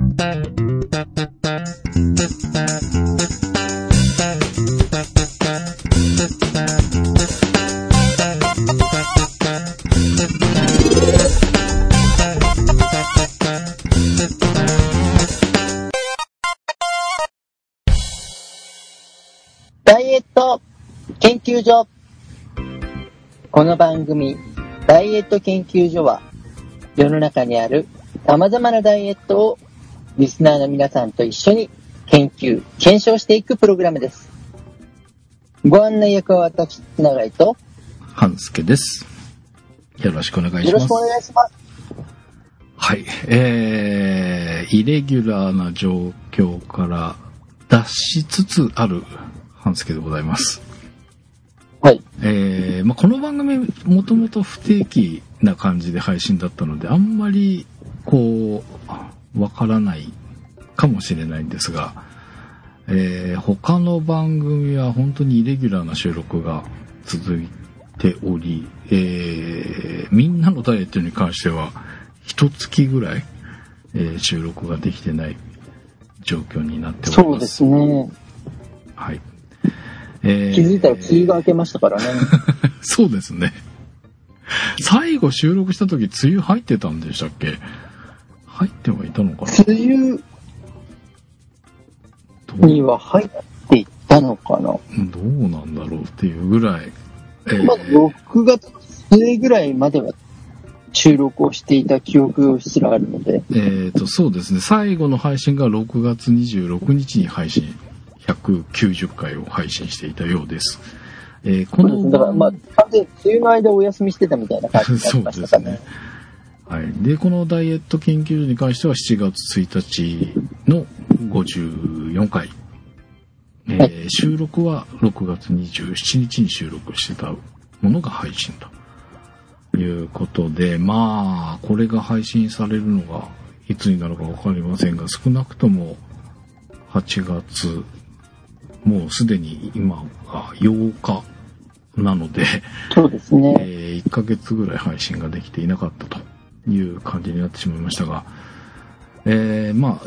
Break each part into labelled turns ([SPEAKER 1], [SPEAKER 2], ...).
[SPEAKER 1] ダイエット研究所。この番組、ダイエット研究所は、世の中にある様々なダイエットをリスナーの皆さんと一緒に研究、検証していくプログラムです。ご案内役は私、長井と、
[SPEAKER 2] 半助です。よろしくお願いします
[SPEAKER 1] よろしくお。願いします。
[SPEAKER 2] はい。えー、イレギュラーな状況から脱しつつある半助でございます。
[SPEAKER 1] はい。
[SPEAKER 2] えー、まあ、この番組もともと不定期な感じで配信だったので、あんまり、こう、わからないかもしれないんですが、えー、他の番組は本当にイレギュラーな収録が続いており、えー、みんなのダイエットに関しては、一月ぐらい、えー収録ができてない状況になっております。
[SPEAKER 1] そうですね。
[SPEAKER 2] はい。えー
[SPEAKER 1] 気づいたら梅雨が明けましたからね。
[SPEAKER 2] そうですね。最後収録した時、梅雨入ってたんでしたっけ？入ってはいたのかな？
[SPEAKER 1] 梅雨
[SPEAKER 2] ど
[SPEAKER 1] には入っていったのかな？
[SPEAKER 2] うどうなんだろうっていうぐらい、えー
[SPEAKER 1] まあ、6月末ぐらいまでは収録をしていた記憶すらあるので、
[SPEAKER 2] えーと、そうですね。最後の配信が6月26日に配信、190回を配信していたようです。えーこの
[SPEAKER 1] だからまあ、完全に梅雨の間お休みしてたみたいな感じになりましたかね。
[SPEAKER 2] はい。で、このダイエット研究所に関しては7月1日の54回。えー
[SPEAKER 1] はい
[SPEAKER 2] 収録は6月27日に収録してたものが配信ということで、まあ、これが配信されるのがいつになるかわかりませんが、少なくとも8月、もうすでに今が8日なので、
[SPEAKER 1] そうですね。
[SPEAKER 2] え1ヶ月ぐらい配信ができていなかったという感じになってしまいましたが、えーまあ、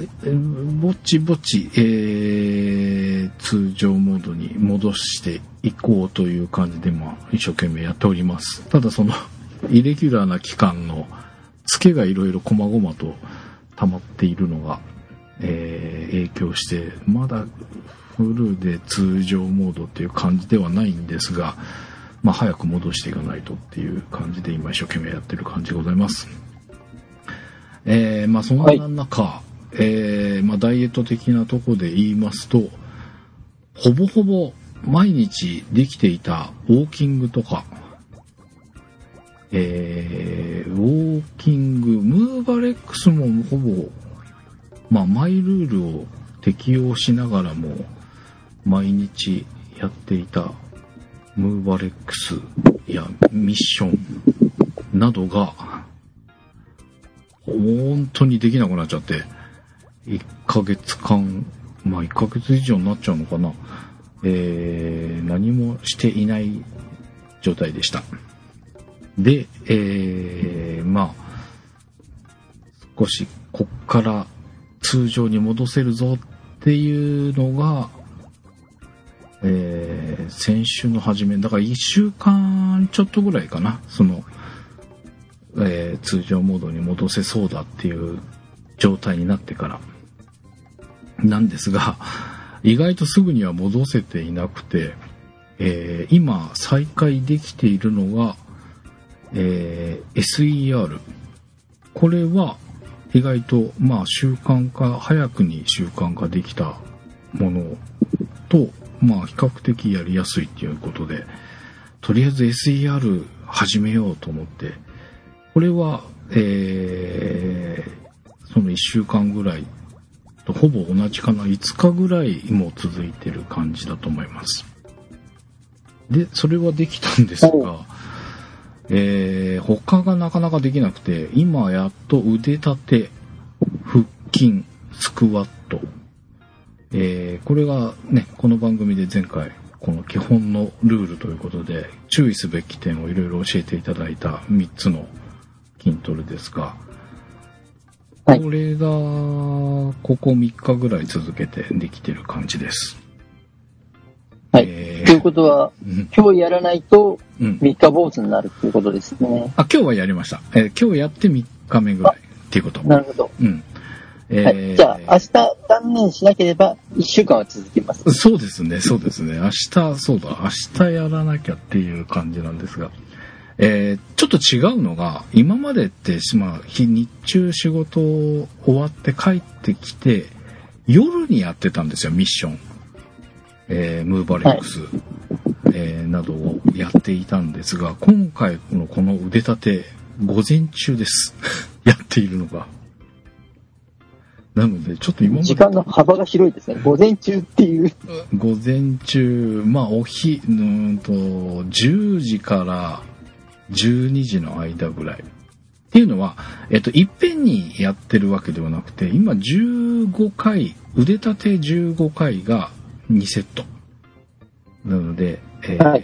[SPEAKER 2] ぼちぼち、えー通常モードに戻していこうという感じで、まあ、一生懸命やっております。ただその、イレギュラーな期間の付けがいろいろ細々と溜まっているのが、えー影響して、まだフルで通常モードっていう感じではないんですが、まあ、早く戻していかないとっていう感じで今一生懸命やってる感じでございます。えー、まあそんな中、えーまあダイエット的なとこで言いますと、ほぼほぼ毎日できていたウォーキングとか、えー、ウォーキング、ムーバレックスもほぼ、まあマイルールを適用しながらも毎日やっていたムーバレックスやミッションなどが、本当にできなくなっちゃって、1ヶ月間、まあ1ヶ月以上になっちゃうのかな。えー、何もしていない状態でした。で、えー、まあ、少しこっから通常に戻せるぞっていうのが、えー先週の初め、だから1週間ちょっとぐらいかな、その、えー通常モードに戻せそうだっていう状態になってからなんですが、意外とすぐには戻せていなくて、えー今再開できているのが、えー SER。これは意外と、まあ習慣化、早くに習慣化できたものと、まあ比較的やりやすいっていうことで、とりあえず SER 始めようと思って、これは、えーその1週間ぐらいとほぼ同じかな、5日ぐらいも続いてる感じだと思います。で、それはできたんです
[SPEAKER 1] お
[SPEAKER 2] が、えー他がなかなかできなくて、今やっと腕立て、腹筋、スクワット、えーこれがね、この番組で前回、この基本のルールということで、注意すべき点をいろいろ教えていただいた3つの筋トレですが、
[SPEAKER 1] はい
[SPEAKER 2] これが、ここ3日ぐらい続けてできてる感じです。
[SPEAKER 1] はい
[SPEAKER 2] えー
[SPEAKER 1] ということは、
[SPEAKER 2] うん
[SPEAKER 1] 今日やらないと
[SPEAKER 2] うん。
[SPEAKER 1] 三日坊主になるっていうことですね。
[SPEAKER 2] あ、今日はやりました。えー今日やって3日目ぐらいっていうこと。
[SPEAKER 1] なるほど。
[SPEAKER 2] うん。え
[SPEAKER 1] はい。
[SPEAKER 2] ー
[SPEAKER 1] じゃあ、明日断念しなければ一週間は続きます。
[SPEAKER 2] そうですね、そうですね。明日、そうだ、明日やらなきゃっていう感じなんですが。えーちょっと違うのが、今までって、まあ、日日中仕事終わって帰ってきて、夜にやってたんですよ、ミッション。えームーバレックス、えーなどをやっていたんですが、今回のこの腕立て、午前中です。やっているのが。なので、ちょっと今まで
[SPEAKER 1] 時間の幅が広いですね。午前中っていう。
[SPEAKER 2] 午前中、まあ、おひ、うーんと、10時から12時の間ぐらい。っていうのは、えっと、いっぺんにやってるわけではなくて、今15回、腕立て15回が2セット。なので、えー
[SPEAKER 1] はい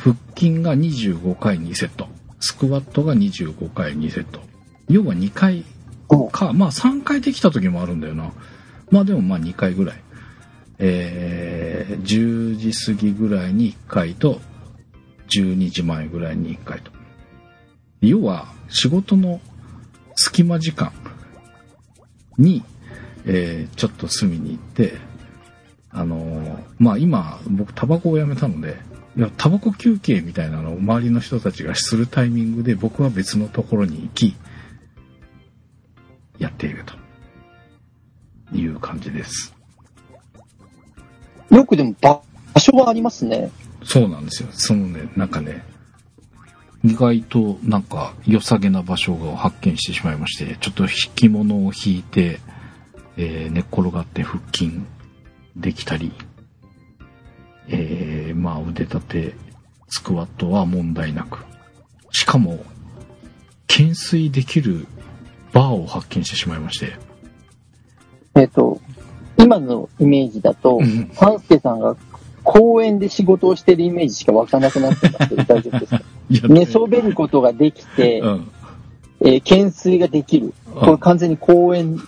[SPEAKER 2] 腹筋が25回2セット。スクワットが25回2セット。要は2回か、まあ3回できた時もあるんだよな。まあでもまあ2回ぐらい。えー、10時過ぎぐらいに1回と、12時前ぐらいに1回と。要は、仕事の隙間時間に、えーちょっと隅に行って、あのーまあ今、僕タバコをやめたので、いや、タバコ休憩みたいなのを周りの人たちがするタイミングで僕は別のところに行き、やっているという感じです。
[SPEAKER 1] よくでも場所はありますね。
[SPEAKER 2] そうなんですよ。そのね、なんかね、意外となんか良さげな場所を発見してしまいまして、ちょっと引き物を引いて、えー寝っ転がって腹筋できたり、えーまあ腕立て、スクワットは問題なく。しかも、懸垂できるバーを発見してしまいまして、
[SPEAKER 1] えっ、と、今のイメージだと
[SPEAKER 2] うん、
[SPEAKER 1] パンスケさんが公園で仕事をしてるイメージしか湧かなくなってますけど、大丈夫ですか？寝そべることができて、
[SPEAKER 2] うん。
[SPEAKER 1] えー懸垂ができる。これ完全に公園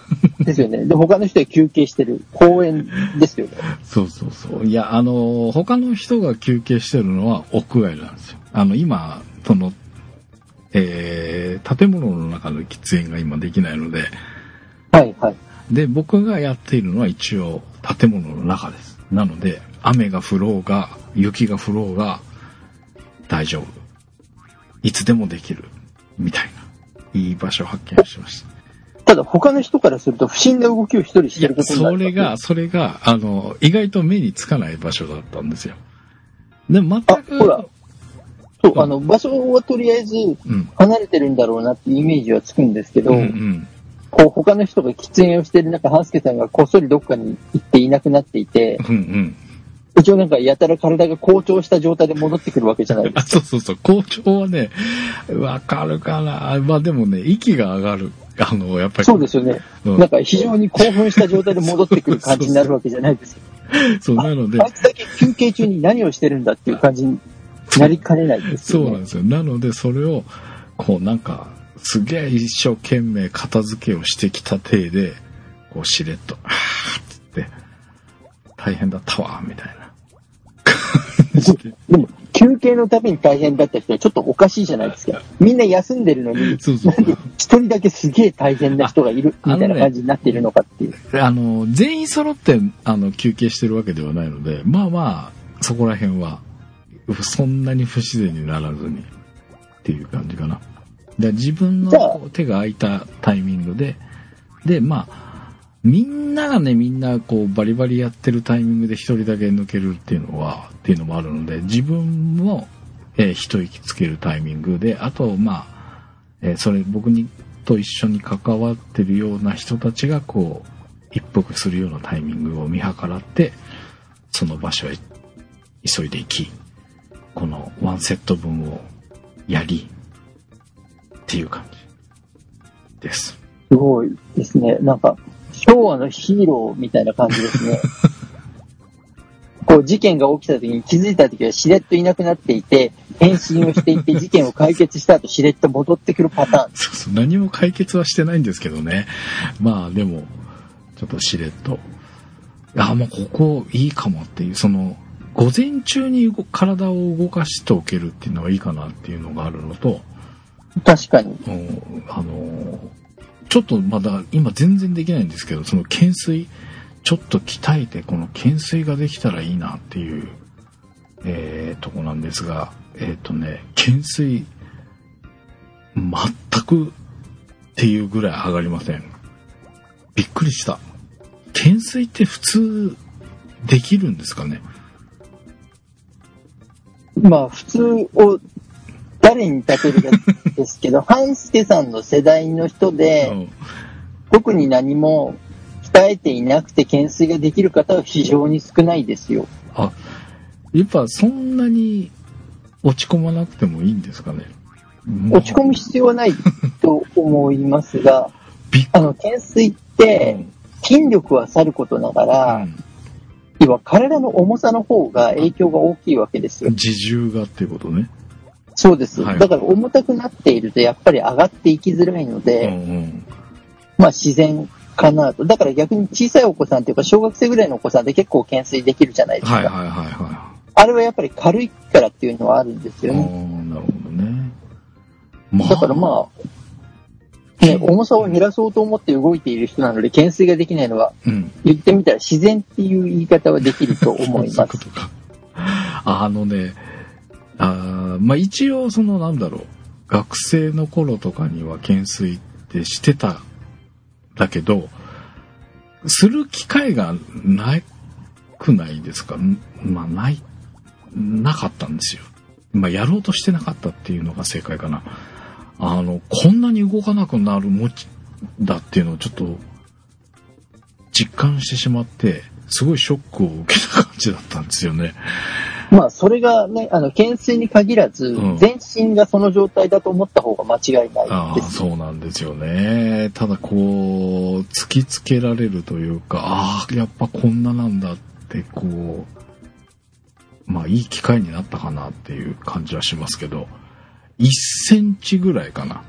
[SPEAKER 1] ですよね。で、他の人は休憩してる。公園ですよね。
[SPEAKER 2] そうそうそう。いや、あの、他の人が休憩してるのは屋外なんですよ。あの、今、その、えー建物の中の喫煙が今できないので、
[SPEAKER 1] はいはい。
[SPEAKER 2] で、僕がやっているのは一応建物の中です。なので、雨が降ろうが、雪が降ろうが、大丈夫。いつでもできる。みたいな、いい場所を発見しました。
[SPEAKER 1] ただ他の人からすると不審な動きを一人してる、ことになる。
[SPEAKER 2] それが、、それが、あの、意外と目につかない場所だったんですよ。でも全く、
[SPEAKER 1] あほらそう、あの、場所はとりあえず
[SPEAKER 2] うん。
[SPEAKER 1] 離れてるんだろうなっていうイメージはつくんですけど、
[SPEAKER 2] うんうん。
[SPEAKER 1] こう他の人が喫煙をしてる中、半助さんがこっそりどっかに行っていなくなっていて、
[SPEAKER 2] うんうん。
[SPEAKER 1] 一応なんかやたら体が好調した状態で戻ってくるわけじゃないで
[SPEAKER 2] あ、
[SPEAKER 1] すか。
[SPEAKER 2] そうそうそう。校長はね、わかるかな。まあでもね、息が上がる。あの、やっぱり。
[SPEAKER 1] そうですよね。
[SPEAKER 2] うん
[SPEAKER 1] なんか非常に興奮した状態で戻ってくる感じになるわけじゃないですよ。
[SPEAKER 2] そう、なので
[SPEAKER 1] あ、いつだけ休憩中に何をしてるんだっていう感じになりかねないですよね。
[SPEAKER 2] そうなんですよ。なので、それを、こうなんか、すげえ一生懸命片付けをしてきた体で、こうしれっと、あーっつって、大変だったわ、みたいな。
[SPEAKER 1] でも、休憩のために大変だった人はちょっとおかしいじゃないですか。みんな休んでるのに、
[SPEAKER 2] そうそう。
[SPEAKER 1] 一人だけすげえ大変な人がいるみたいな感じになっているのかっていう。
[SPEAKER 2] あの、全員揃って、あの、休憩してるわけではないので、まあまあ、そこら辺は、そんなに不自然にならずに、っていう感じかな。で自分の手が空いたタイミングで、で、まあ、みんながね、みんなこうバリバリやってるタイミングで一人だけ抜けるっていうのは、っていうのもあるので、自分も、えー一息つけるタイミングで、あと、まあ、えーそれ僕にと一緒に関わってるような人たちがこう、一服するようなタイミングを見計らって、その場所へ急いで行き、このワンセット分をやり、っていう感じです。
[SPEAKER 1] すごいですね。なんか、昭和のヒーローみたいな感じですね。こう事件が起きた時に気づいた時はしれっといなくなっていて、返信をしていて事件を解決した後しれっと戻ってくるパターン。
[SPEAKER 2] そうそう、何も解決はしてないんですけどね。まあでも、ちょっとしれっと。あ、もうここいいかもっていう、その、午前中に動体を動かしておけるっていうのはいいかなっていうのがあるのと、
[SPEAKER 1] 確かに。
[SPEAKER 2] うんあの、ちょっとまだ今全然できないんですけど、その懸垂、ちょっと鍛えてこの懸垂ができたらいいなっていう、えー、とこなんですが、えっ、とね、懸垂、全くっていうぐらい上がりません。びっくりした。懸垂って普通できるんですかね？
[SPEAKER 1] まあ、普通を誰に例えるかですけど、半助さんの世代の人
[SPEAKER 2] う
[SPEAKER 1] で、
[SPEAKER 2] ん
[SPEAKER 1] 特に何も鍛えていなくて懸垂ができる方は非常に少ないですよ。
[SPEAKER 2] あ、やっぱそんなに落ち込まなくてもいいんですかね
[SPEAKER 1] 落ち込む必要はないと思いますが、あの、懸垂って、筋力はさることながら、
[SPEAKER 2] うん
[SPEAKER 1] 要は体の重さの方が影響が大きいわけですよ。
[SPEAKER 2] 自重がっていうことね。
[SPEAKER 1] そうです。
[SPEAKER 2] はい
[SPEAKER 1] だから重たくなっているとやっぱり上がっていきづらいの
[SPEAKER 2] うん
[SPEAKER 1] で、
[SPEAKER 2] うん。
[SPEAKER 1] まあ自然かなと。だから逆に小さいお子さんというか小学生ぐらいのお子さんって結構懸垂できるじゃないですか。
[SPEAKER 2] はいはいはいは
[SPEAKER 1] あれはやっぱり軽いからっていうのはあるんです
[SPEAKER 2] い。ああ
[SPEAKER 1] よね。
[SPEAKER 2] ー、なるほどね。ま
[SPEAKER 1] だからまあ、ね、重さを減らそうと思って動いている人なので懸垂ができないのは
[SPEAKER 2] うん。
[SPEAKER 1] 言ってみたら自然っていう言い方はできると思います。
[SPEAKER 2] あのね、あまあ一応そのなんだろう、学生の頃とかには懸垂ってしてた、だけど、する機会がなくないですか？まあない、なかったんですよ。まあやろうとしてなかったっていうのが正解かな。あの、こんなに動かなくなるもちだっていうのをちょっと実感してしまって、すごいショックを受けた感じだったんですよね。
[SPEAKER 1] まあそれがね、あの懸垂に限らず
[SPEAKER 2] うん、
[SPEAKER 1] 全身がその状態だと思った方が間違いない
[SPEAKER 2] ああ。そうなんですよね。ただこう、突きつけられるというか、ああ、やっぱこんななんだって、こう、まあいい機会になったかなっていう感じはしますけど、1センチぐらいかな。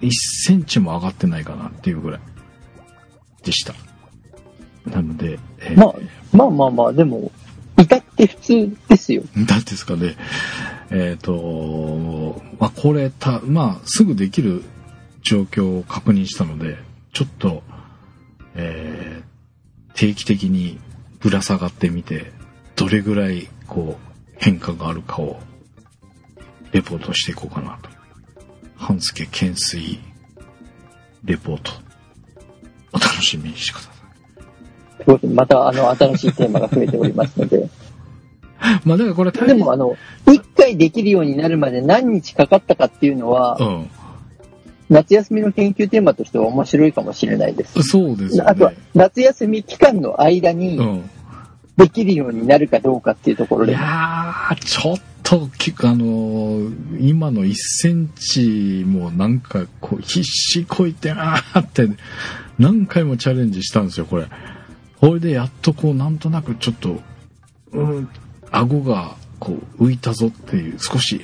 [SPEAKER 2] 1センチも上がってないかなっていうぐらいでした。なので、えー
[SPEAKER 1] まあ、まあまあまあ、でも、至って普通ですよ。
[SPEAKER 2] なんですかね。えっ、と、まあ、これた、まあ、すぐできる状況を確認したので、ちょっと、えー定期的にぶら下がってみて、どれぐらい、こう、変化があるかを、レポートしていこうかなと。半助懸垂、レポート。お楽しみにしてください。
[SPEAKER 1] また、あの、新しいテーマが増えておりますので。
[SPEAKER 2] まあ、だからこれ大
[SPEAKER 1] でも、あの、一回できるようになるまで何日かかったかっていうのは、
[SPEAKER 2] うん。
[SPEAKER 1] 夏休みの研究テーマとしては面白いかもしれないです。
[SPEAKER 2] そうですよね。
[SPEAKER 1] あとは、夏休み期間の間に
[SPEAKER 2] うん。
[SPEAKER 1] できるようになるかどうかっていうところで。
[SPEAKER 2] いやー、ちょっとき、あのー今の1センチもなんかこう、必死こいてなーって、何回もチャレンジしたんですよ、これ。これでやっとこう、なんとなくちょっと、うん、顎がこう、浮いたぞっていう、少し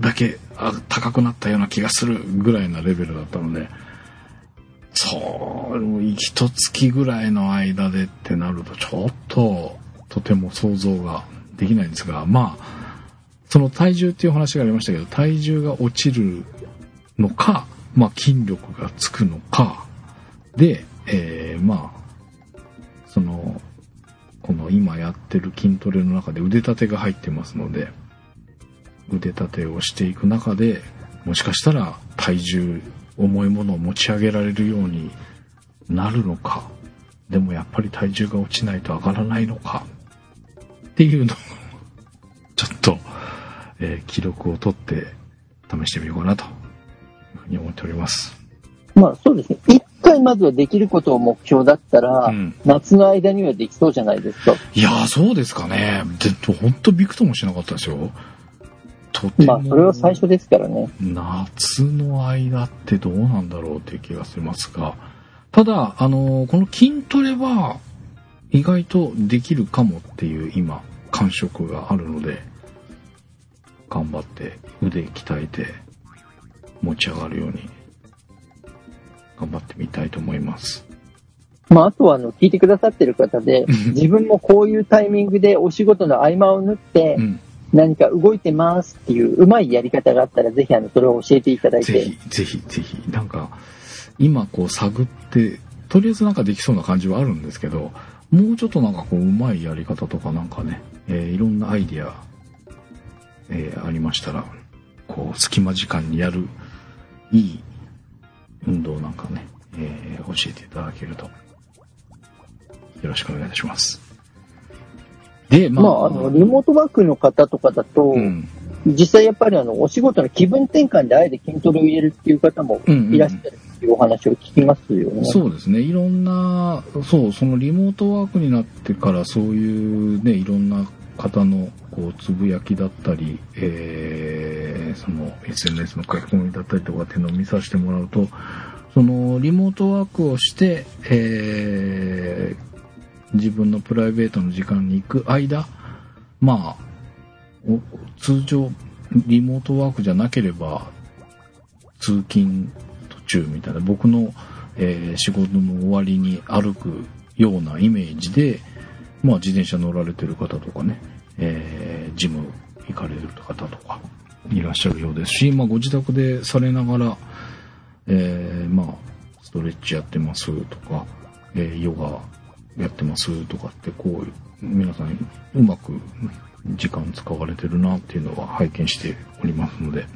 [SPEAKER 2] だけあ高くなったような気がするぐらいなレベルだったので、そう、一月ぐらいの間でってなると、ちょっと、とても想像ができないんですが、まあ、その体重っていう話がありましたけど、体重が落ちるのか、まあ、筋力がつくのか、で、えーまあ、この今やってる筋トレの中で腕立てが入ってますので、腕立てをしていく中で、もしかしたら体重、重いものを持ち上げられるようになるのか、でもやっぱり体重が落ちないと上がらないのか、っていうのを、ちょっと、えー記録を取って試してみようかなというふうに思っております。
[SPEAKER 1] まあそうですね。回まずはできることを目標だったら、
[SPEAKER 2] うん
[SPEAKER 1] 夏の間にはできそうじゃないですか。
[SPEAKER 2] いやー、そうですかね。で、ほんとびくともしなかったですよ。とても
[SPEAKER 1] まあそれは最初ですからね。
[SPEAKER 2] 夏の間ってどうなんだろうっていう気がしますが、ただ、あのーこの筋トレは意外とできるかもっていう今、感触があるので、頑張って腕鍛えて持ち上がるように頑張ってみたいと思います。
[SPEAKER 1] まあ、あとは、あの、聞いてくださってる方で、自分もこういうタイミングでお仕事の合間を縫って
[SPEAKER 2] う、ん。
[SPEAKER 1] 何か動いてますっていううまいやり方があったら、ぜひ、あの、それを教えていただいて、
[SPEAKER 2] ぜひ、ぜひ、ぜひ。なんか、今こう探って、とりあえずなんかできそうな感じはあるんですけど、もうちょっとなんかこう、うまいやり方とかなんかね、えーいろんなアイディア、えーありましたら、こう、隙間時間にやる、いい運動なんかね、えー教えていただけると、よろしくお願いいたします。で、まあ、
[SPEAKER 1] まあ、あの、リモートワークの方とかだと、
[SPEAKER 2] うん、
[SPEAKER 1] 実際やっぱりあの、お仕事の気分転換であえて筋トレを入れるっていう方も
[SPEAKER 2] うんうん
[SPEAKER 1] いらっしゃるっていうお話を聞きますよね。
[SPEAKER 2] そうですね。いろんな、そう、そのリモートワークになってから、そういうね、いろんな方の、こう、つぶやきだったり、えー、その、SNS の書き込みだったりとかっていうのを見させてもらうと、その、リモートワークをして、えー、自分のプライベートの時間に行く間、まあ、通常、リモートワークじゃなければ、通勤途中みたいな僕の、えー仕事の終わりに歩くようなイメージで、まあ、自転車乗られてる方とかね、えージム行かれる方とかいらっしゃるようですし、まあ、ご自宅でされながら、えーまあ、ストレッチやってますとか、えーヨガやってますとかってこう皆さんうまく時間使われてるなっていうのは拝見しておりますので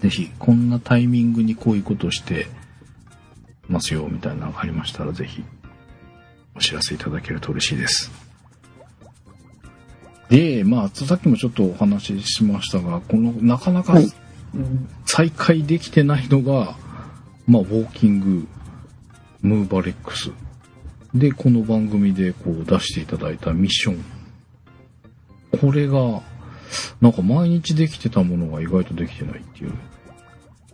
[SPEAKER 2] ぜひこんなタイミングにこういうことしてますよみたいなのがありましたらぜひお知らせいただけると嬉しいです。で、まあ、さっきもちょっとお話ししましたが、この、なかなか
[SPEAKER 1] はい
[SPEAKER 2] 再開できてないのが、まあ、ウォーキング、ムーバレックス。で、この番組でこう出していただいたミッション。これが、なんか毎日できてたものが意外とできてないっていう。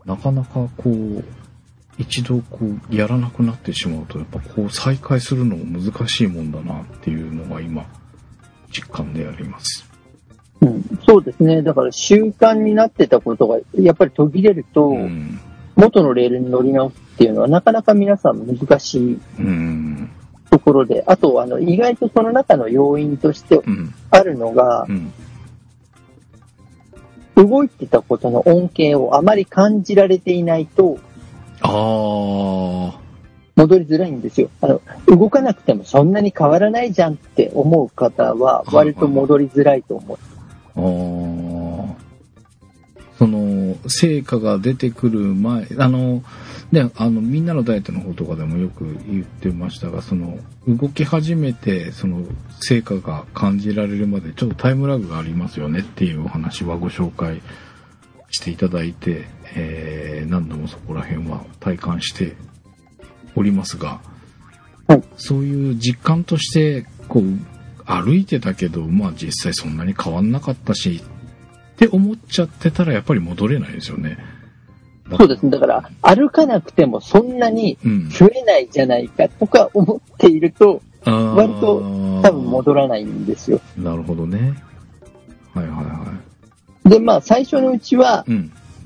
[SPEAKER 2] なかなかこう、一度こう、やらなくなってしまうと、やっぱこう、再開するのも難しいもんだなっていうのが今、実感であります。
[SPEAKER 1] うん、そうですね。だから習慣になってたことが、やっぱり途切れると、
[SPEAKER 2] うん。
[SPEAKER 1] 元のレールに乗り直すっていうのはなかなか皆さん難しい
[SPEAKER 2] うん。
[SPEAKER 1] ところで、あと、あの、意外とその中の要因として
[SPEAKER 2] うん。
[SPEAKER 1] あるのが
[SPEAKER 2] う、ん。
[SPEAKER 1] 動いてたことの恩恵をあまり感じられていないと
[SPEAKER 2] ああ。
[SPEAKER 1] 戻りづらいんですよ。あの、動かなくてもそんなに変わらないじゃんって思う方は割と戻りづらいと思う。
[SPEAKER 2] あーその成果が出てくる前あのねあのみんなのダイエットの方とかでもよく言ってましたがその動き始めてその成果が感じられるまでちょっとタイムラグがありますよねっていうお話はご紹介していただいて、えー何度もそこら辺は体感しておりますが、
[SPEAKER 1] はい
[SPEAKER 2] そういう実感としてこう歩いてたけど、まあ実際そんなに変わんなかったし、って思っちゃってたらやっぱり戻れないですよね。
[SPEAKER 1] そうですね。だから、歩かなくてもそんなに
[SPEAKER 2] うん。
[SPEAKER 1] 増えないじゃないかとか思っていると、割と多分戻らないんですよ。
[SPEAKER 2] なるほどね。はいはいは
[SPEAKER 1] で、まあ、最初のうちは。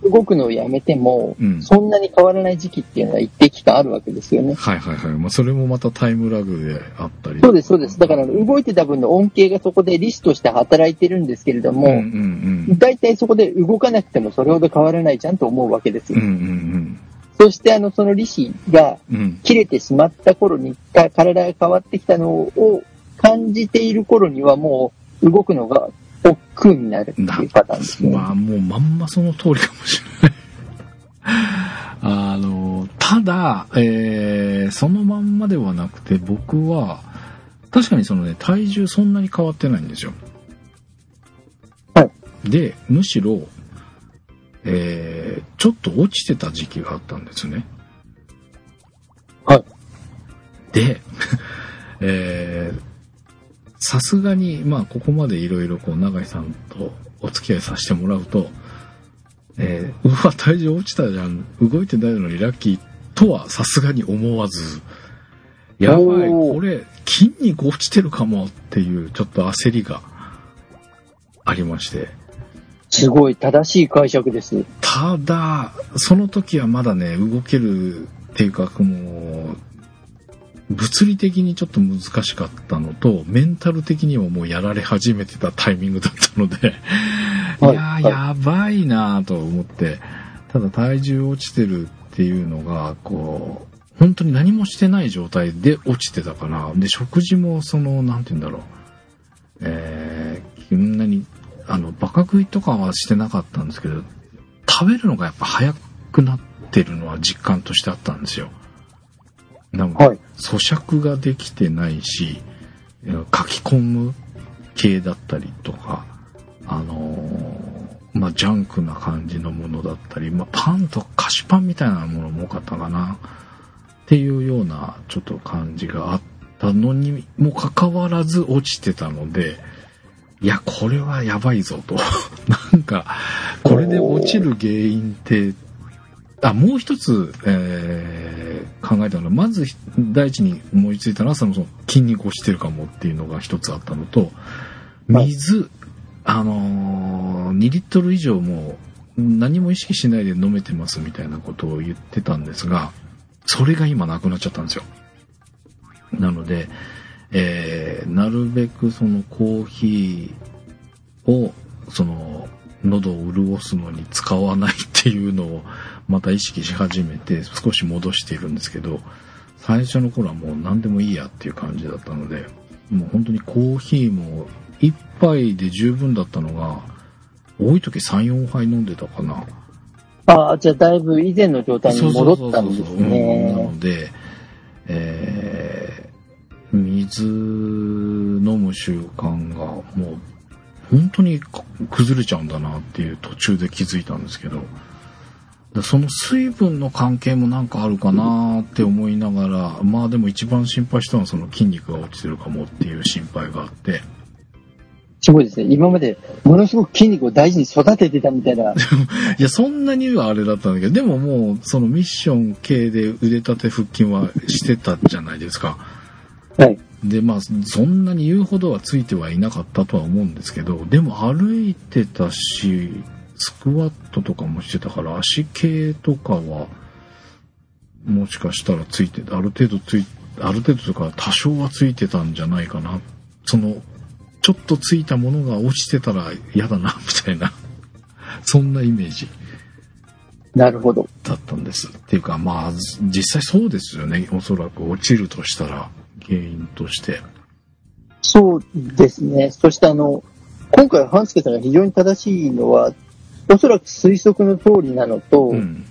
[SPEAKER 1] 動くのをやめても、
[SPEAKER 2] うん
[SPEAKER 1] そんなに変わらない時期っていうのは一定期間あるわけですよね。
[SPEAKER 2] はいはいはい。まあそれもまたタイムラグであったり。
[SPEAKER 1] そうです、そうです。だから、動いてた分の恩恵がそこでリストして働いてるんですけれど
[SPEAKER 2] うんう
[SPEAKER 1] も、
[SPEAKER 2] ん
[SPEAKER 1] 大体そこで動かなくてもそれほど変わらないじゃんと思うわけです
[SPEAKER 2] うん。う
[SPEAKER 1] よ。
[SPEAKER 2] んうん
[SPEAKER 1] そして、あの、その利子が。切れてしまった頃に、か体が変わってきたのを感じている頃にはもう動くのが億劫になるっていうパターンですね。
[SPEAKER 2] まあもうまんまその通りかもしれない。あの、ただ、えーそのまんまではなくて僕は、確かにそのね、体重そんなに変わってないんですよ。
[SPEAKER 1] はい。
[SPEAKER 2] で、むしろ、えーちょっと落ちてた時期があったんですね。
[SPEAKER 1] はい。
[SPEAKER 2] で、えーさすがに、まあ、ここまでいろいろこう、永井さんとお付き合いさせてもらうと、えーうわ、体重落ちたじゃん、動いてないのにラッキーとはさすがに思わず、やばい、これ、筋肉落ちてるかもっていう、ちょっと焦りがありまして。
[SPEAKER 1] ちすごい正しい解釈です。
[SPEAKER 2] ただ、その時はまだね、動けるっていうか、もう、物理的にちょっと難しかったのと、メンタル的にももうやられ始めてたタイミングだったので、
[SPEAKER 1] はい
[SPEAKER 2] いやー、
[SPEAKER 1] はい
[SPEAKER 2] やばいなぁと思って、ただ体重落ちてるっていうのが、こう、本当に何もしてない状態で落ちてたから、で、食事もその、なんて言うんだろう、えー、そんなに、あの、バカ食いとかはしてなかったんですけど、食べるのがやっぱ早くなってるのは実感としてあったんですよ。なので、
[SPEAKER 1] はい。
[SPEAKER 2] 咀嚼ができてないし、書き込む系だったりとか、あのーまあ、ジャンクな感じのものだったり、まあ、パンと菓子パンみたいなものも多かったかな。っていうようなちょっと感じがあったのにもかかわらず落ちてたので、いや、これはやばいぞと。なんか、これで落ちる原因って、あ、もう一つ、えー考えたのは、まず第一に思いついたのは、そのその筋肉をしてるかもっていうのが一つあったのと、
[SPEAKER 1] はい
[SPEAKER 2] 水、あのー2リットル以上もう何も意識しないで飲めてますみたいなことを言ってたんですが、それが今なくなっちゃったんですよ。なので、えーなるべくそのコーヒーを、その、喉を潤すのに使わないっていうのをまた意識し始めて少し戻しているんですけど、最初の頃はもう何でもいいやっていう感じだったので、もう本当にコーヒーも一杯で十分だったのが、多い時3、4杯飲んでたかな。
[SPEAKER 1] ああ、じゃあだいぶ以前の状態に戻ったんです
[SPEAKER 2] そうそうそうそううんな
[SPEAKER 1] ね。
[SPEAKER 2] ので、えー水飲む習慣がもう本当にか崩れちゃうんだなっていう途中で気づいたんですけど、だその水分の関係もなんかあるかなって思いながら、まあでも一番心配したのはその筋肉が落ちてるかもっていう心配があって、
[SPEAKER 1] すごいですね。今までものすごく筋肉を大事に育ててたみたいな。
[SPEAKER 2] いや、そんなにはあれだったんだけど、でももう、そのミッション系で腕立て腹筋はしてたじゃないですか。
[SPEAKER 1] はい。
[SPEAKER 2] で、まあ、そんなに言うほどはついてはいなかったとは思うんですけど、でも歩いてたし、スクワットとかもしてたから、足系とかは、もしかしたらついてある程度つい、ある程度とか多少はついてたんじゃないかな。その、ちょっとついたものが落ちてたら嫌だな、みたいな。そんなイメージ。
[SPEAKER 1] なるほど。
[SPEAKER 2] だったんです。っていうか、まあ、実際そうですよね。おそらく落ちるとしたら、原因として。
[SPEAKER 1] そうですね。そしてあの、今回半助さんが非常に正しいのは、おそらく推測の通りなのと、
[SPEAKER 2] うん。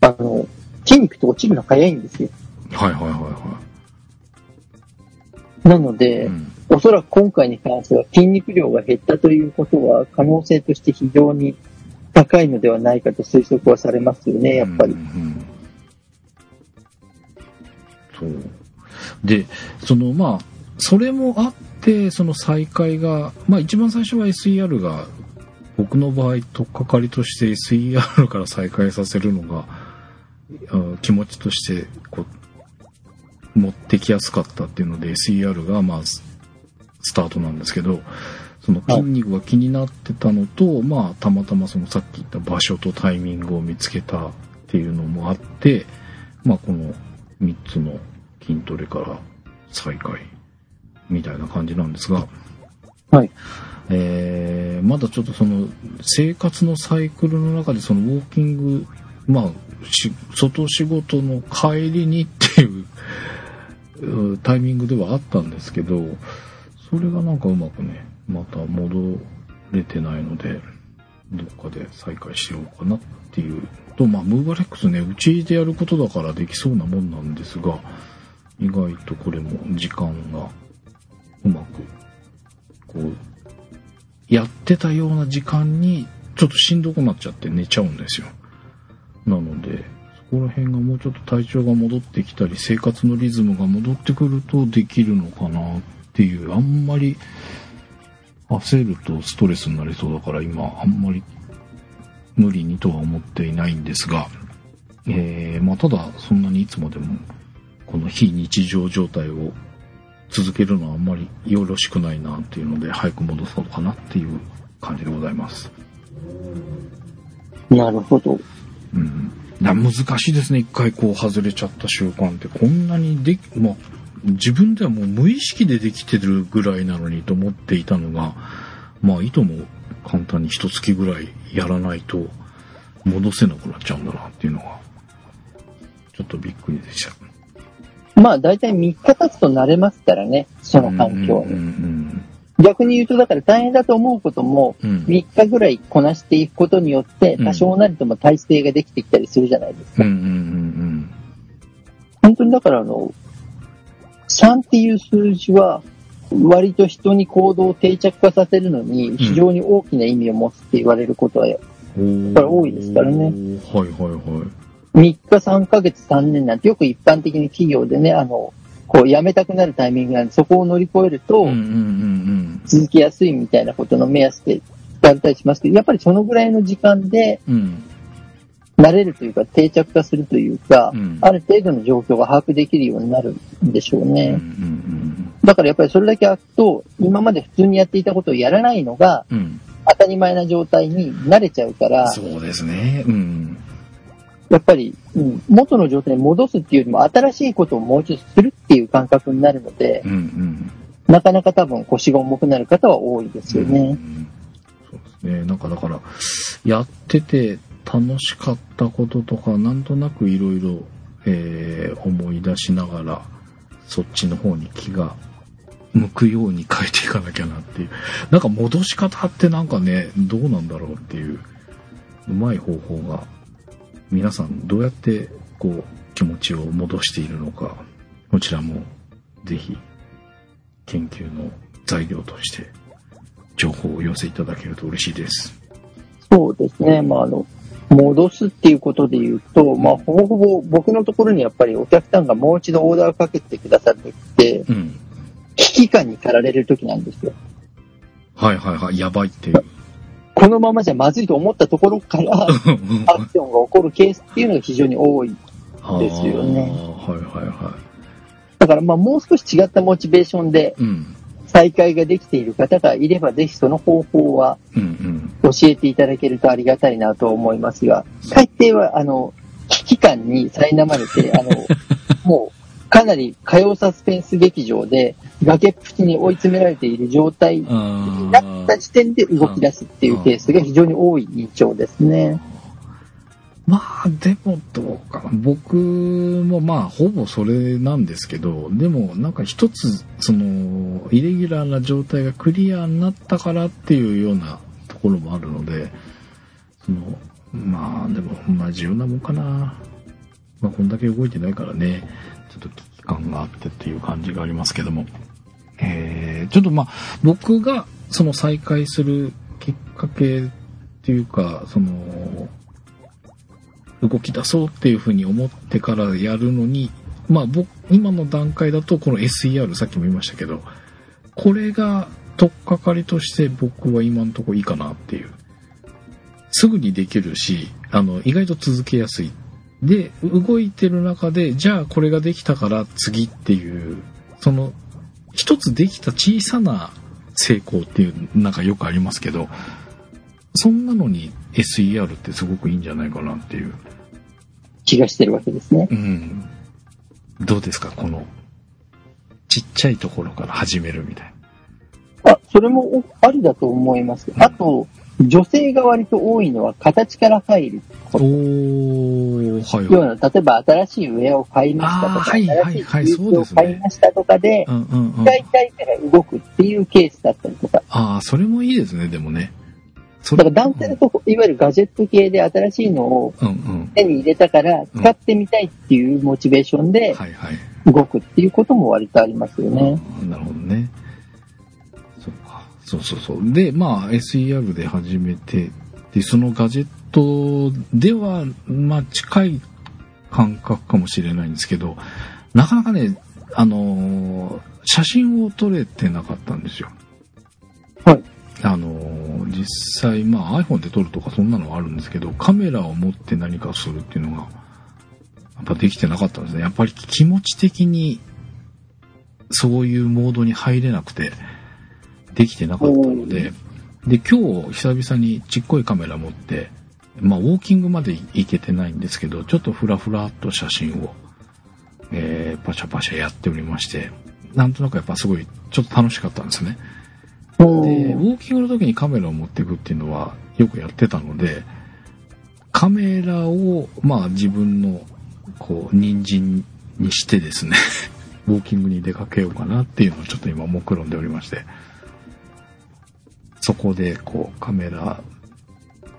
[SPEAKER 1] あの、筋肉って落ちるの早いんですよ。
[SPEAKER 2] はいはいはいは
[SPEAKER 1] なので、
[SPEAKER 2] い。うん。
[SPEAKER 1] おそらく今回に関しては筋肉量が減ったということは可能性として非常に高いのではないかと推測はされますよね、やっぱり
[SPEAKER 2] うん。うんそう。で、そのまあ、それもあって、その再開が、まあ一番最初は SER が、僕の場合、とっかかりとして SER から再開させるのが、あ気持ちとして、こう、持ってきやすかったっていうので SER が、まあ、ススタートなんですけど、その筋肉が気になってたのと、まあ、たまたまそのさっき言った場所とタイミングを見つけたっていうのもあって、まあ、この3つの筋トレから再開みたいな感じなんですが、
[SPEAKER 1] はい。
[SPEAKER 2] えーまだちょっとその生活のサイクルの中でそのウォーキング、まあ、し外仕事の帰りにっていううタイミングではあったんですけど、それがなんかうまくね、また戻れてないので、どっかで再開しようかなっていう。と、まあ、ムーバレックスね、うちでやることだからできそうなもんなんですが、意外とこれも時間がうまく、こう、やってたような時間にちょっとしんどくなっちゃって寝ちゃうんですよ。なので、そこら辺がもうちょっと体調が戻ってきたり、生活のリズムが戻ってくるとできるのかなっていう、あんまり焦るとストレスになりそうだから今あんまり無理にとは思っていないんですが、えー、まあただそんなにいつまでもこの非日常状態を続けるのはあんまりよろしくないなっていうので早く戻そうかなっていう感じでございます。
[SPEAKER 1] なるほど。
[SPEAKER 2] うん。だ難しいですね。一回こう外れちゃった習慣って。こんなにでき、まあ、自分ではもう無意識でできてるぐらいなのにと思っていたのが、まあ、いとも簡単に一月ぐらいやらないと戻せなくなっちゃうんだなっていうのが、ちょっとびっくりでした。
[SPEAKER 1] まあ、大体3日経つと慣れますからね、その環境
[SPEAKER 2] うんう
[SPEAKER 1] に。
[SPEAKER 2] ん
[SPEAKER 1] 逆に言うと、だから大変だと思うことも、
[SPEAKER 2] うんうん。
[SPEAKER 1] 3日ぐらいこなしていくことによって、
[SPEAKER 2] うん
[SPEAKER 1] 多少なりとも体制ができてきたりするじゃないですか。
[SPEAKER 2] うんうんうん
[SPEAKER 1] 本当にだからあの、3っていう数字は、割と人に行動を定着化させるのに非常に大きな意味を持つって言われることは、
[SPEAKER 2] うん。
[SPEAKER 1] これ多いですからね
[SPEAKER 2] はいはいはい。
[SPEAKER 1] 3日、3ヶ月、3年なんてよく一般的に企業でね、あの、こう辞めたくなるタイミングなんで、そこを乗り越えると続きやすいみたいなことの目安で言われたりしますけど、やっぱりそのぐらいの時間で。慣れるというか定着化するというか、
[SPEAKER 2] うん
[SPEAKER 1] ある程度の状況が把握できるようになるんでしょうね。だからやっぱりそれだけ空くと、今まで普通にやっていたことをやらないのが。当たり前な状態に慣れちゃうから、
[SPEAKER 2] そうですね。うん。
[SPEAKER 1] やっぱり、うん、元の状態に戻すっていうよりも新しいことをもう一度するっていう感覚になるので
[SPEAKER 2] う、んうん。
[SPEAKER 1] なかなか多分腰が重くなる方は多いですよ
[SPEAKER 2] う
[SPEAKER 1] ね。
[SPEAKER 2] んそうですね。なんかだから、やってて楽しかったこととか、なんとなくいろいろ、えー思い出しながら、そっちの方に気が向くように変えていかなきゃなっていう。なんか戻し方ってなんかね、どうなんだろうっていう、うまい方法が、皆さんどうやってこう気持ちを戻しているのか、こちらもぜひ研究の材料として情報をお寄せいただけると嬉しいです。
[SPEAKER 1] そうですね。まあ、あの、戻すっていうことで言うと、まあ、ほぼほぼ僕のところにやっぱりお客さんがもう一度オーダーをかけてくださるときって、
[SPEAKER 2] うん。
[SPEAKER 1] 危機感に駆られるときなんですよ。
[SPEAKER 2] はいはいはい。やばいっていう。
[SPEAKER 1] このままじゃまずいと思ったところから、アクションが起こるケースっていうのが非常に多い。ですよね
[SPEAKER 2] はいはいは
[SPEAKER 1] だからまあもう少し違ったモチベーションで。再開ができている方がいれば、ぜひその方法は。教えていただけるとありがたいなと思いますが、大抵は、あの、危機感に苛まれて、あの、もう、かなり火曜サスペンス劇場で崖っぷちに追い詰められている状態に
[SPEAKER 2] あ
[SPEAKER 1] なった時点で動き出すっていうケースが非常に多い印象ですね。
[SPEAKER 2] まあ、でもどうかな。僕もまあ、ほぼそれなんですけど、でもなんか一つ、その、イレギュラーな状態がクリアになったからっていうようなところもあるので、その、まあ、でも同じようなもんかな。まあ、こんだけ動いてないからね、ちょっと危機感があってっていう感じがありますけども。えー、ちょっとまあ、僕がその再開するきっかけっていうか、その、動き出そうっていうふうに思ってからやるのに、まあ僕、今の段階だとこの SER さっきも言いましたけど、これが取っかかりとして僕は今のとこいいかなっていう。すぐにできるし、あの、意外と続けやすい。で、動いてる中で、じゃあこれができたから次っていう、その、一つできた小さな成功っていう、なんかよくありますけど、そんなのに SER ってすごくいいんじゃないかなっていう。
[SPEAKER 1] 気がしてるわけですね。
[SPEAKER 2] うん。どうですか？この、ちっちゃいところから始めるみたい
[SPEAKER 1] あ、それもありだと思います。あと、女性が割と多いのは形から入る。
[SPEAKER 2] な。おー、はい
[SPEAKER 1] よう
[SPEAKER 2] はい。
[SPEAKER 1] な、例えば新しいウェアを買いましたとか、
[SPEAKER 2] はいはいはい
[SPEAKER 1] 新しいスーツを買いましたとかで。使いたいから動くっていうケースだったりとか。
[SPEAKER 2] ああ、それもいいですね、でもね。そ
[SPEAKER 1] だから男性だと、いわゆるガジェット系で新しいのを。手に入れたから、使ってみたいっていうモチベーションで。動くっていうことも割とありますよね。
[SPEAKER 2] なるほどね。そうか。そうそうそう。で、まあ、SER で始めて、で、そのガジェットでは、まあ、近い感覚かもしれないんですけど、なかなかね、あのー写真を撮れてなかったんですよ。
[SPEAKER 1] はい。
[SPEAKER 2] あのー実際、まあ iPhone で撮るとかそんなのはあるんですけど、カメラを持って何かするっていうのが、やっぱできてなかったんですね。やっぱり気持ち的に、そういうモードに入れなくて、できてなかったので、で、今日久々にちっこいカメラ持って、まあ、ウォーキングまで行けてないんですけど、ちょっとふらふらっと写真を、えー、パシャパシャやっておりまして、なんとなくやっぱすごい、ちょっと楽しかったんですね。で、ウォーキングの時にカメラを持っていくっていうのはよくやってたので、カメラを、まあ自分の、こう、人参にしてですね ウォーキングに出かけようかなっていうのをちょっと今目論んでおりまして、そこでこうカメラ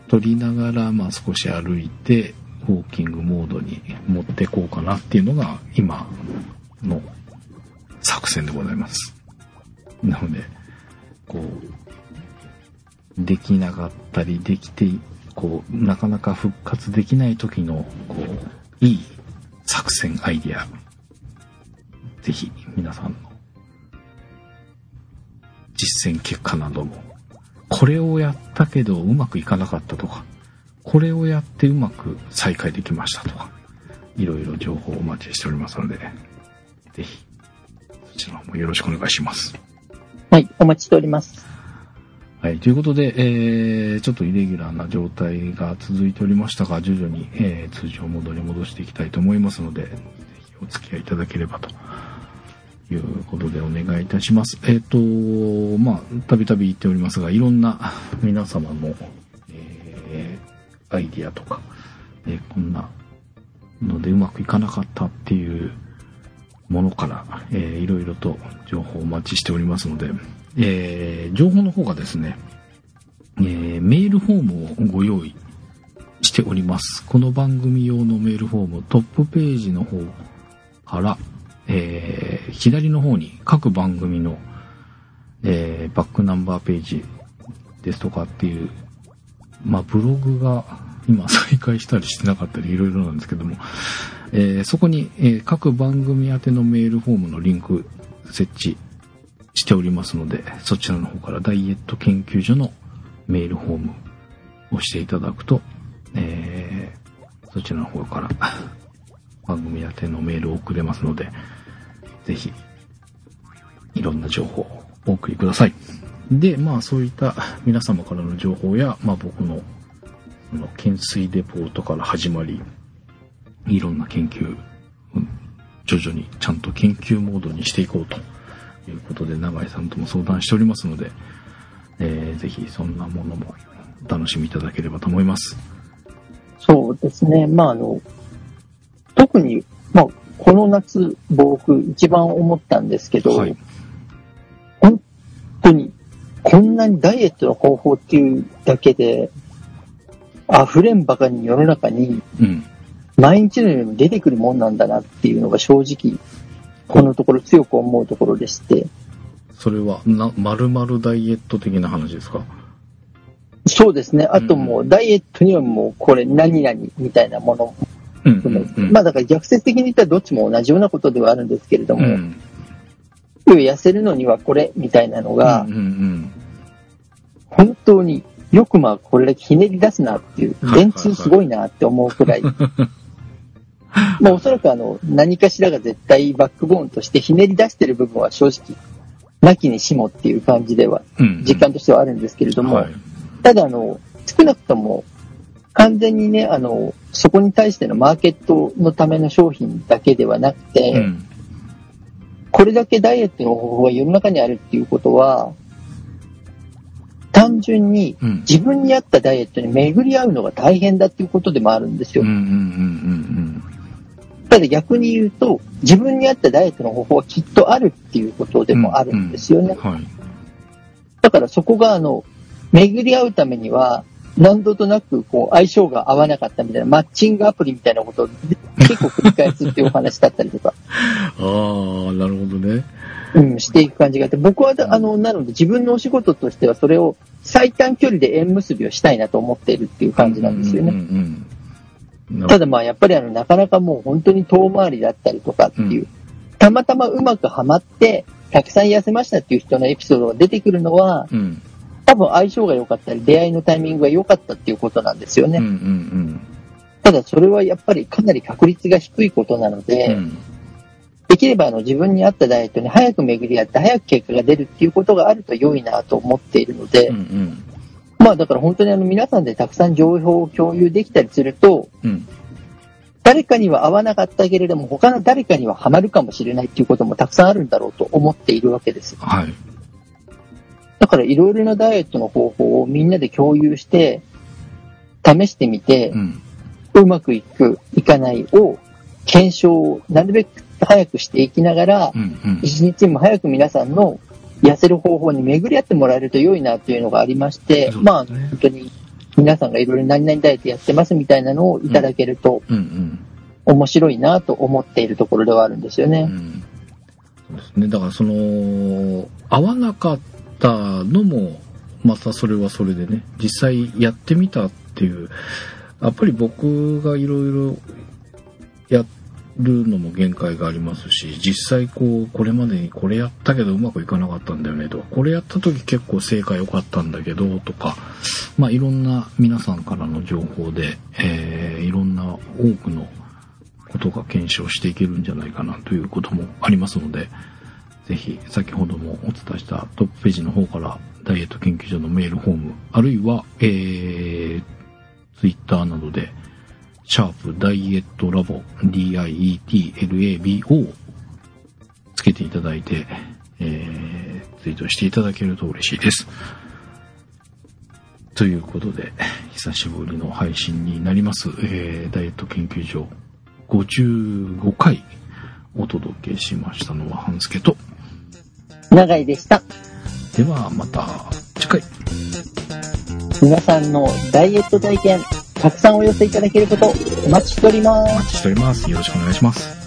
[SPEAKER 2] 撮りながら、まあ少し歩いて、ウォーキングモードに持ってこうかなっていうのが今の作戦でございます。なので、こう、できなかったり、できて、こう、なかなか復活できない時の、こう、いい作戦アイディア、ぜひ皆さんの実践結果なども、これをやったけどうまくいかなかったとか、これをやってうまく再開できましたとか、いろいろ情報をお待ちしておりますので、ぜひ、そちらもよろしくお願いします。
[SPEAKER 1] はい、お待ちしております。
[SPEAKER 2] はい、ということで、えー、ちょっとイレギュラーな状態が続いておりましたが、徐々に、えー、通常モードに戻していきたいと思いますので、ぜひお付き合いいただければということでお願いいたします。えっ、ー、と、まあ、たびたび言っておりますが、いろんな皆様の、えー、アイディアとか、えー、こんなのでうまくいかなかったっていうものから、えー、いろいろと情報をお待ちしておりますので、えー、情報の方がですね、えー、メールフォームをご用意しております。この番組用のメールフォーム、トップページの方から、えー、左の方に各番組の、えー、バックナンバーページですとかっていう、まあ、ブログが今再開したりしてなかったりいろいろなんですけども、えー、そこに、えー、各番組宛てのメールフォームのリンク設置しておりますので、そちらの方からダイエット研究所のメールフォームをしていただくと、えー、そちらの方から 番組宛てのメールを送れますので、ぜひ、いろんな情報をお送りください。で、まあそういった皆様からの情報や、まあ僕の、の懸垂レポートから始まり、いろんな研究、徐々にちゃんと研究モードにしていこうということで、永井さんとも相談しておりますので、えー、ぜひそんなものもお楽しみいただければと思います。
[SPEAKER 1] そうですね。まあ、あの、特に、まあ、この夏、僕、一番思ったんですけど、はい、本当に、こんなにダイエットの方法っていうだけで、溢れんばかりに世の中に、毎日のように出てくるもんなんだなっていうのが正直、このところ強く思うところでして。
[SPEAKER 2] それは、な、〇〇ダイエット的な話ですか？
[SPEAKER 1] そうですね。あともう、ダイエットにはもう、これ何々みたいなものうんうんうん、まあだから逆説的に言ったらどっちも同じようなことではあるんですけれども、うん、痩せるのにはこれみたいなのが、うんうんうん、本当によくまあこれだけひねり出すなっていう、電通すごいなって思うくらい、まあおそらくあの何かしらが絶対バックボーンとしてひねり出してる部分は正直、なきにしもっていう感じでは、実感としてはあるんですけれども、うんうんはい、ただあの、少なくとも完全にね、あの、そこに対してのマーケットのための商品だけではなくて、うん、これだけダイエットの方法が世の中にあるっていうことは、単純に自分に合ったダイエットに巡り合うのが大変だっていうことでもあるんですよ。ただ逆に言うと、自分に合ったダイエットの方法はきっとあるっていうことでもあるんですよね。だからそこが、あの、巡り合うためには、何度となくこう相性が合わなかったみたいな、マッチングアプリみたいなことを結構繰り返すっていうお話だったりとか。
[SPEAKER 2] ああ、なるほどね。
[SPEAKER 1] うん、していく感じがあって、僕は、あの、なので自分のお仕事としてはそれを最短距離で縁結びをしたいなと思っているっていう感じなんですよね。うんうんうん、ただまあやっぱりあの、なかなかもう本当に遠回りだったりとかっていう、うん、たまたまうまくはまって、たくさん痩せましたっていう人のエピソードが出てくるのは、うん、多分相性が良かったり、出会いのタイミングが良かったっていうことなんですよね。うんうんうん、ただそれはやっぱりかなり確率が低いことなので、うん、できればあの自分に合ったダイエットに早く巡り合って早く結果が出るっていうことがあると良いなと思っているので、うんうん、まあだから本当にあの皆さんでたくさん情報を共有できたりすると、
[SPEAKER 2] うん。
[SPEAKER 1] 誰かには合わなかったけれども、他の誰かにはハマるかもしれないっていうこともたくさんあるんだろうと思っているわけです。
[SPEAKER 2] はい。
[SPEAKER 1] だからいろいろなダイエットの方法をみんなで共有して、試してみて
[SPEAKER 2] う、ん。
[SPEAKER 1] うまくいく、いかないを検証をなるべく早くしていきながら
[SPEAKER 2] う、ん。うん。
[SPEAKER 1] 一日も早く皆さんの痩せる方法に巡り合ってもらえると良いなっていうのがありまして、
[SPEAKER 2] ね
[SPEAKER 1] まあ本当に皆さんがいろいろ何々ダイエットやってますみたいなのをいただけると
[SPEAKER 2] うん。うん。
[SPEAKER 1] 面白いなと思っているところではあるんですよね。
[SPEAKER 2] うん。そうですね。だからその、合わなかったのも、またそれはそれでね、実際やってみたっていう、やっぱり僕がいろいろやるのも限界がありますし、実際こう、これまでにこれやったけどうまくいかなかったんだよねとか、これやった時結構成果良かったんだけどとか、まあいろんな皆さんからの情報で、えいろんな多くのことが検証していけるんじゃないかなということもありますので、ぜひ先ほどもお伝えしたトップページの方からダイエット研究所のメールフォーム、あるいは、えー、ツイッターなどで、シャープダイエットラボ、DIETLABO つけていただいて、えー、ツイートしていただけると嬉しいです。ということで、久しぶりの配信になります、えー、ダイエット研究所55回お届けしましたのは半助と、
[SPEAKER 1] 長井でした。
[SPEAKER 2] ではまた次回。
[SPEAKER 1] 皆さんのダイエット体験、たくさんお寄せいただけることお待ちしております
[SPEAKER 2] お。待ちしております。よろしくお願いします。